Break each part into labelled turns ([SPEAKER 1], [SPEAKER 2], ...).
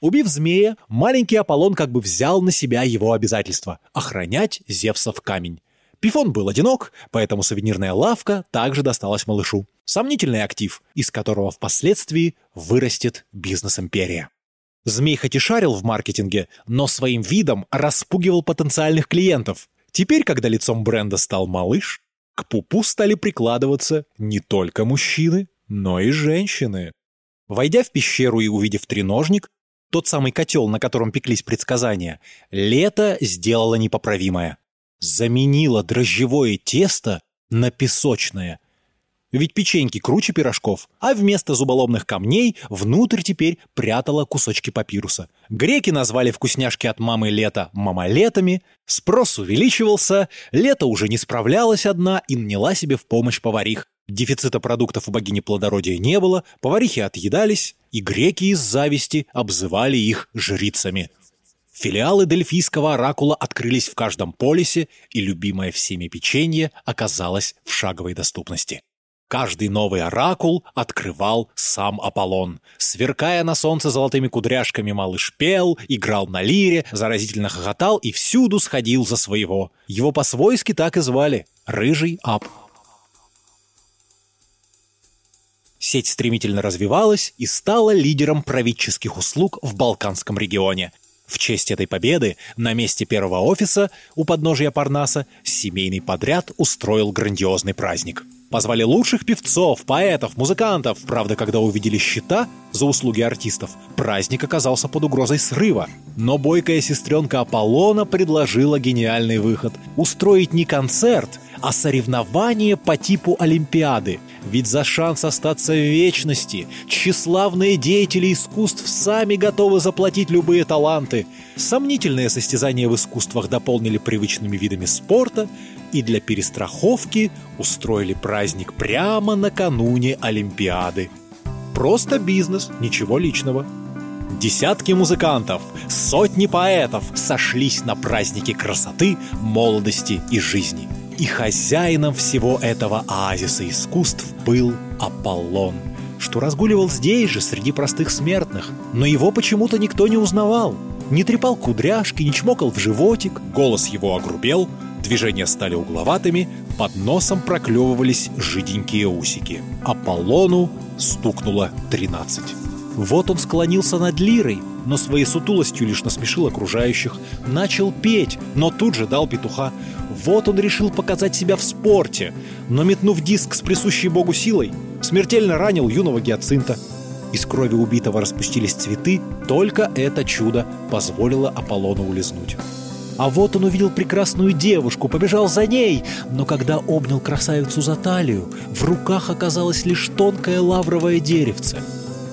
[SPEAKER 1] Убив змея, маленький Аполлон как бы взял на себя его обязательство – охранять Зевсов камень. Пифон был одинок, поэтому сувенирная лавка также досталась малышу. Сомнительный актив, из которого впоследствии вырастет бизнес-империя. Змей хоть и шарил в маркетинге, но своим видом распугивал потенциальных клиентов. Теперь, когда лицом бренда стал малыш, к пупу стали прикладываться не только мужчины, но и женщины. Войдя в пещеру и увидев треножник, тот самый котел, на котором пеклись предсказания, лето сделало непоправимое. Заменило дрожжевое тесто на песочное. Ведь печеньки круче пирожков, а вместо зуболомных камней внутрь теперь прятала кусочки папируса. Греки назвали вкусняшки от мамы лета мамалетами, спрос увеличивался, лето уже не справлялась одна и наняла себе в помощь поварих. Дефицита продуктов у богини плодородия не было, поварихи отъедались, и греки из зависти обзывали их жрицами. Филиалы Дельфийского оракула открылись в каждом полисе, и любимое всеми печенье оказалось в шаговой доступности. Каждый новый оракул открывал сам Аполлон. Сверкая на солнце золотыми кудряшками, малыш пел, играл на лире, заразительно хохотал и всюду сходил за своего. Его по-свойски так и звали – Рыжий Ап. Сеть стремительно развивалась и стала лидером правительских услуг в Балканском регионе. В честь этой победы на месте первого офиса у подножия Парнаса семейный подряд устроил грандиозный праздник. Позвали лучших певцов, поэтов, музыкантов. Правда, когда увидели счета за услуги артистов, праздник оказался под угрозой срыва. Но бойкая сестренка Аполлона предложила гениальный выход – устроить не концерт, а соревнование по типу Олимпиады. Ведь за шанс остаться в вечности тщеславные деятели искусств сами готовы заплатить любые таланты. Сомнительные состязания в искусствах дополнили привычными видами спорта и для перестраховки устроили праздник прямо накануне Олимпиады. Просто бизнес, ничего личного. Десятки музыкантов, сотни поэтов сошлись на празднике красоты, молодости и жизни – и хозяином всего этого оазиса искусств был Аполлон, что разгуливал здесь же, среди простых смертных. Но его почему-то никто не узнавал. Не трепал кудряшки, не чмокал в животик, голос его огрубел, движения стали угловатыми, под носом проклевывались жиденькие усики. Аполлону стукнуло тринадцать. Вот он склонился над лирой, но своей сутулостью лишь насмешил окружающих. Начал петь, но тут же дал петуха. Вот он решил показать себя в спорте, но метнув диск с присущей богу силой, смертельно ранил юного гиацинта. Из крови убитого распустились цветы, только это чудо позволило Аполлону улизнуть. А вот он увидел прекрасную девушку, побежал за ней, но когда обнял красавицу за талию, в руках оказалось лишь тонкое лавровое деревце —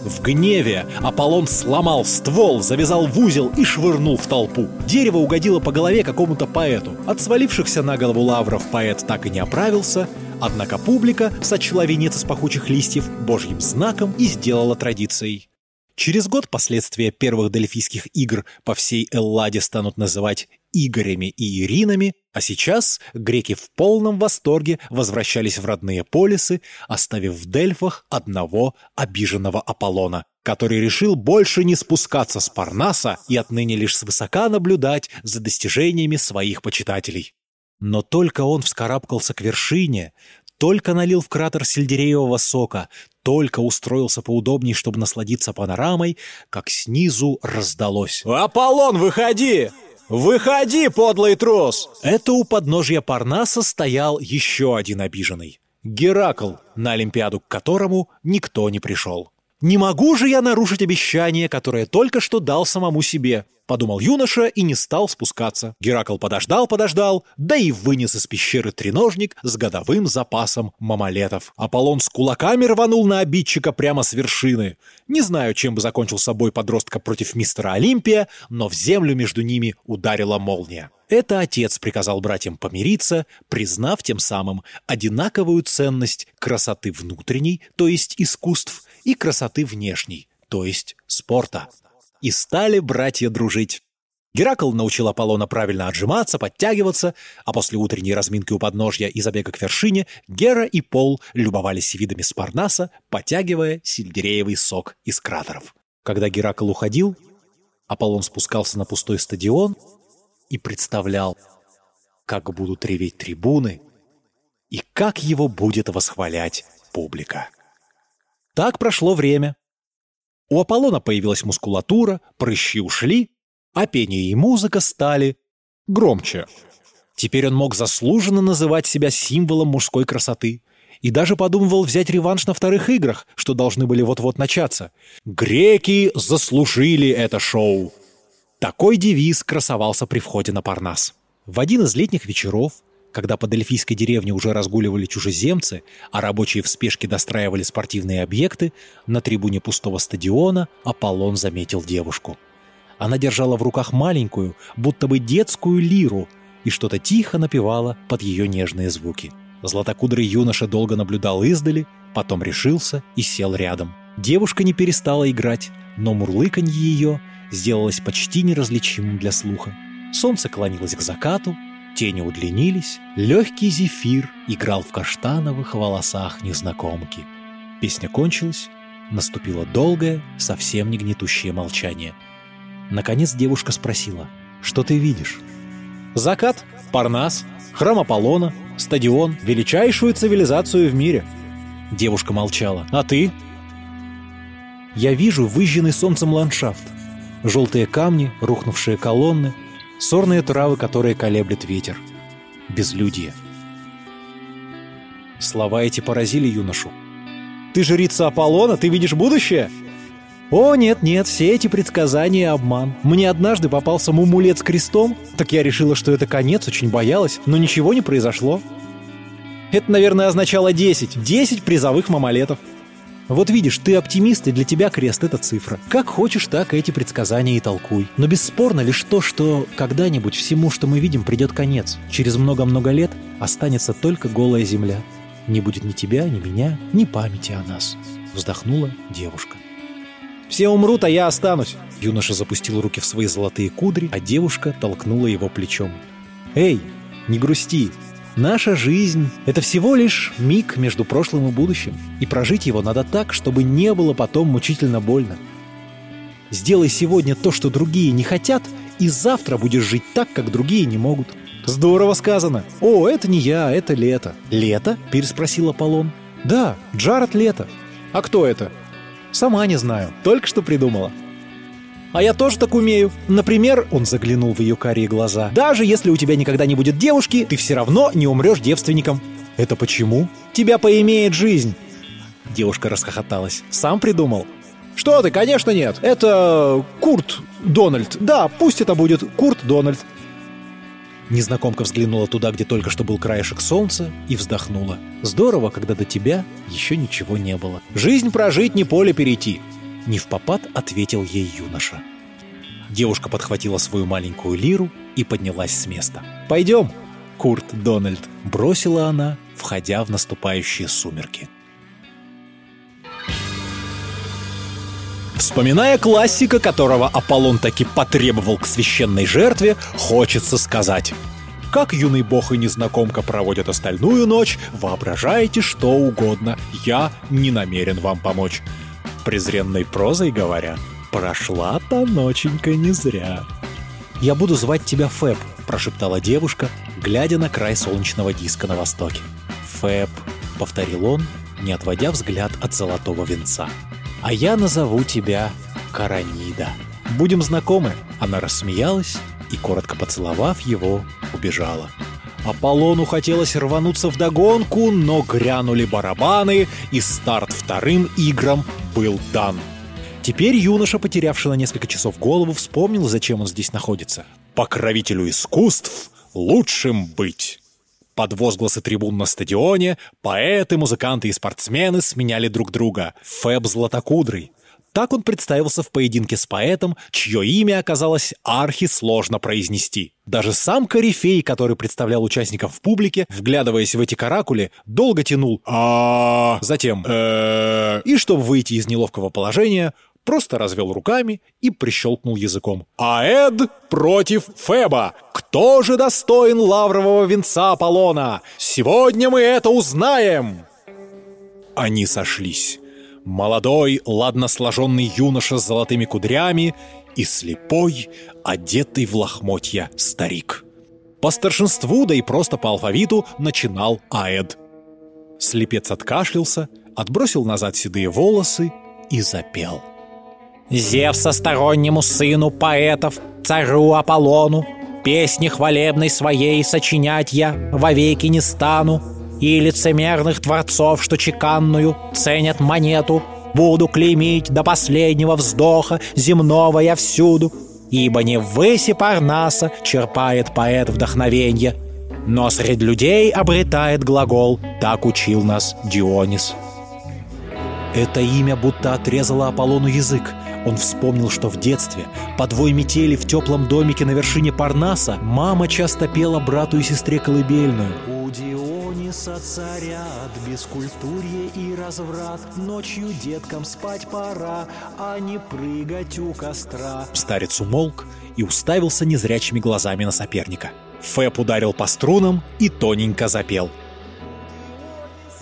[SPEAKER 1] в гневе Аполлон сломал ствол, завязал в узел и швырнул в толпу. Дерево угодило по голове какому-то поэту. От свалившихся на голову лавров поэт так и не оправился, однако публика сочла венец из пахучих листьев божьим знаком и сделала традицией. Через год последствия первых Дельфийских игр по всей Элладе станут называть Игорями и Иринами, а сейчас греки в полном восторге возвращались в родные полисы, оставив в Дельфах одного обиженного Аполлона, который решил больше не спускаться с Парнаса и отныне лишь свысока наблюдать за достижениями своих почитателей. Но только он вскарабкался к вершине, только налил в кратер сельдереевого сока, только устроился поудобнее, чтобы насладиться панорамой, как снизу раздалось.
[SPEAKER 2] «Аполлон, выходи! Выходи, подлый трус!»
[SPEAKER 1] Это у подножья Парнаса стоял еще один обиженный. Геракл, на Олимпиаду к которому никто не пришел. «Не могу же я нарушить обещание, которое только что дал самому себе», — подумал юноша и не стал спускаться. Геракл подождал-подождал, да и вынес из пещеры треножник с годовым запасом мамалетов. Аполлон с кулаками рванул на обидчика прямо с вершины. Не знаю, чем бы закончил собой подростка против мистера Олимпия, но в землю между ними ударила молния. Это отец приказал братьям помириться, признав тем самым одинаковую ценность красоты внутренней, то есть искусств, и красоты внешней, то есть спорта. И стали братья дружить. Геракл научил Аполлона правильно отжиматься, подтягиваться, а после утренней разминки у подножья и забега к вершине Гера и Пол любовались видами Спарнаса, подтягивая сельдереевый сок из кратеров. Когда Геракл уходил, Аполлон спускался на пустой стадион и представлял, как будут реветь трибуны и как его будет восхвалять публика. Так прошло время. У Аполлона появилась мускулатура, прыщи ушли, а пение и музыка стали громче. Теперь он мог заслуженно называть себя символом мужской красоты и даже подумывал взять реванш на вторых играх, что должны были вот-вот начаться. «Греки заслужили это шоу!» Такой девиз красовался при входе на Парнас. В один из летних вечеров, когда по Дельфийской деревне уже разгуливали чужеземцы, а рабочие в спешке достраивали спортивные объекты, на трибуне пустого стадиона Аполлон заметил девушку. Она держала в руках маленькую, будто бы детскую лиру, и что-то тихо напевала под ее нежные звуки. Златокудрый юноша долго наблюдал издали, потом решился и сел рядом. Девушка не перестала играть, но мурлыканье ее сделалось почти неразличимым для слуха. Солнце клонилось к закату, тени удлинились, легкий зефир играл в каштановых волосах незнакомки. Песня кончилась, наступило долгое, совсем не гнетущее молчание. Наконец девушка спросила, «Что ты видишь?»
[SPEAKER 2] Закат, Парнас, храм Аполлона, стадион, величайшую цивилизацию в мире.
[SPEAKER 1] Девушка молчала. «А ты?» «Я вижу выжженный солнцем ландшафт. Желтые камни, рухнувшие колонны, сорные травы, которые колеблет ветер. Безлюдье». Слова эти поразили юношу.
[SPEAKER 2] «Ты жрица Аполлона? Ты видишь будущее?»
[SPEAKER 1] О, нет-нет, все эти предсказания — обман. Мне однажды попался мумулет с крестом, так я решила, что это конец, очень боялась, но ничего не произошло.
[SPEAKER 2] Это, наверное, означало 10. 10 призовых мамалетов.
[SPEAKER 1] Вот видишь, ты оптимист, и для тебя крест — это цифра. Как хочешь, так эти предсказания и толкуй. Но бесспорно лишь то, что когда-нибудь всему, что мы видим, придет конец. Через много-много лет останется только голая земля. Не будет ни тебя, ни меня, ни памяти о нас. Вздохнула девушка.
[SPEAKER 2] Все умрут, а я останусь.
[SPEAKER 1] Юноша запустил руки в свои золотые кудри, а девушка толкнула его плечом. «Эй, не грусти. Наша жизнь — это всего лишь миг между прошлым и будущим, и прожить его надо так, чтобы не было потом мучительно больно. Сделай сегодня то, что другие не хотят, и завтра будешь жить так, как другие не могут».
[SPEAKER 2] «Здорово сказано. О, это не я, это Лето».
[SPEAKER 1] «Лето?» — переспросил Аполлон.
[SPEAKER 2] «Да, Джаред Лето». «А кто это?»
[SPEAKER 1] Сама не знаю, только что придумала.
[SPEAKER 2] А я тоже так умею. Например, он заглянул в ее карие глаза. Даже если у тебя никогда не будет девушки, ты все равно не умрешь девственником.
[SPEAKER 1] Это почему?
[SPEAKER 2] Тебя поимеет жизнь.
[SPEAKER 1] Девушка расхохоталась. Сам придумал?
[SPEAKER 2] Что ты, конечно нет. Это Курт Дональд. Да, пусть это будет Курт Дональд.
[SPEAKER 1] Незнакомка взглянула туда, где только что был краешек солнца, и вздохнула. «Здорово, когда до тебя еще ничего не было.
[SPEAKER 2] Жизнь прожить, не поле перейти!»
[SPEAKER 1] Не в попад ответил ей юноша. Девушка подхватила свою маленькую лиру и поднялась с места.
[SPEAKER 2] «Пойдем!»
[SPEAKER 1] Курт Дональд бросила она, входя в наступающие сумерки.
[SPEAKER 2] Вспоминая классика, которого Аполлон таки потребовал к священной жертве, хочется сказать. Как юный бог и незнакомка проводят остальную ночь, воображайте что угодно, я не намерен вам помочь. Презренной прозой говоря, прошла та ноченька не зря.
[SPEAKER 1] «Я буду звать тебя Фэб», — прошептала девушка, глядя на край солнечного диска на востоке. «Фэб», — повторил он, не отводя взгляд от золотого венца а я назову тебя Каранида. Будем знакомы?» Она рассмеялась и, коротко поцеловав его, убежала. Аполлону хотелось рвануться в догонку, но грянули барабаны, и старт вторым играм был дан. Теперь юноша, потерявший на несколько часов голову, вспомнил, зачем он здесь находится. «Покровителю искусств лучшим быть!» Под возгласы трибун на стадионе поэты, музыканты и спортсмены сменяли друг друга. Фэб Златокудрый. Так он представился в поединке с поэтом, чье имя оказалось архи сложно произнести. Даже сам корифей, который представлял участников в публике, вглядываясь в эти каракули, долго тянул а затем э и чтобы выйти из неловкого положения, просто развел руками и прищелкнул языком. «Аэд против Феба! Кто же достоин лаврового венца Аполлона? Сегодня мы это узнаем!» Они сошлись. Молодой, ладно сложенный юноша с золотыми кудрями и слепой, одетый в лохмотья старик. По старшинству, да и просто по алфавиту, начинал Аэд. Слепец откашлялся, отбросил назад седые волосы и запел.
[SPEAKER 2] «Зевса стороннему сыну поэтов, царю Аполлону, песни хвалебной своей сочинять я вовеки не стану, и лицемерных творцов, что чеканную ценят монету, буду клеймить до последнего вздоха земного я всюду, ибо не в выси Парнаса черпает поэт вдохновенье, но среди людей обретает глагол, так учил нас Дионис.
[SPEAKER 1] Это имя будто отрезало Аполлону язык. Он вспомнил, что в детстве, под вой метели в теплом домике на вершине Парнаса, мама часто пела брату и сестре колыбельную.
[SPEAKER 2] «У Диониса царят бескультурье и разврат, ночью деткам спать пора, а не прыгать у костра».
[SPEAKER 1] Старец умолк и уставился незрячими глазами на соперника. Фэб ударил по струнам и тоненько запел.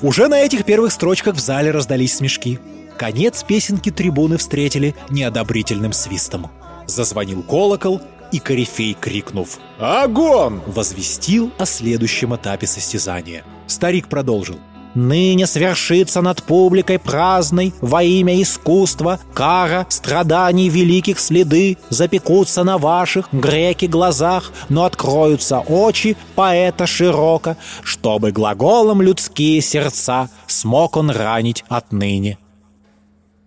[SPEAKER 1] Уже на этих первых строчках в зале раздались смешки. Конец песенки трибуны встретили неодобрительным свистом. Зазвонил колокол, и корифей, крикнув «Огонь!», возвестил о следующем этапе состязания. Старик продолжил –
[SPEAKER 2] Ныне свершится над публикой праздной во имя искусства кара страданий великих следы запекутся на ваших греки глазах, но откроются очи поэта широко, чтобы глаголом людские сердца смог он ранить отныне.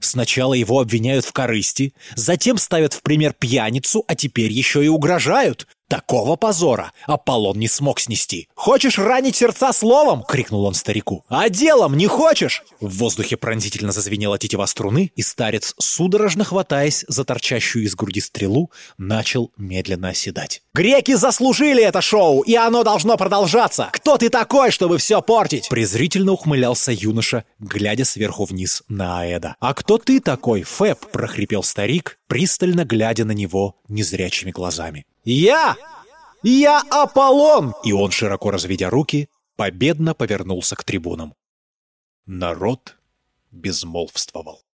[SPEAKER 1] Сначала его обвиняют в корысти, затем ставят в пример пьяницу, а теперь еще и угрожают. Такого позора Аполлон не смог снести. «Хочешь ранить сердца словом?» — крикнул он старику. «А делом не хочешь?» В воздухе пронзительно зазвенела тетива струны, и старец, судорожно хватаясь за торчащую из груди стрелу, начал медленно оседать. «Греки заслужили это шоу, и оно должно продолжаться! Кто ты такой, чтобы все портить?» Презрительно ухмылялся юноша, глядя сверху вниз на Аэда. «А кто ты такой, Фэб?» — прохрипел старик, пристально глядя на него незрячими глазами. «Я! Я Аполлон!» И он, широко разведя руки, победно повернулся к трибунам. Народ безмолвствовал.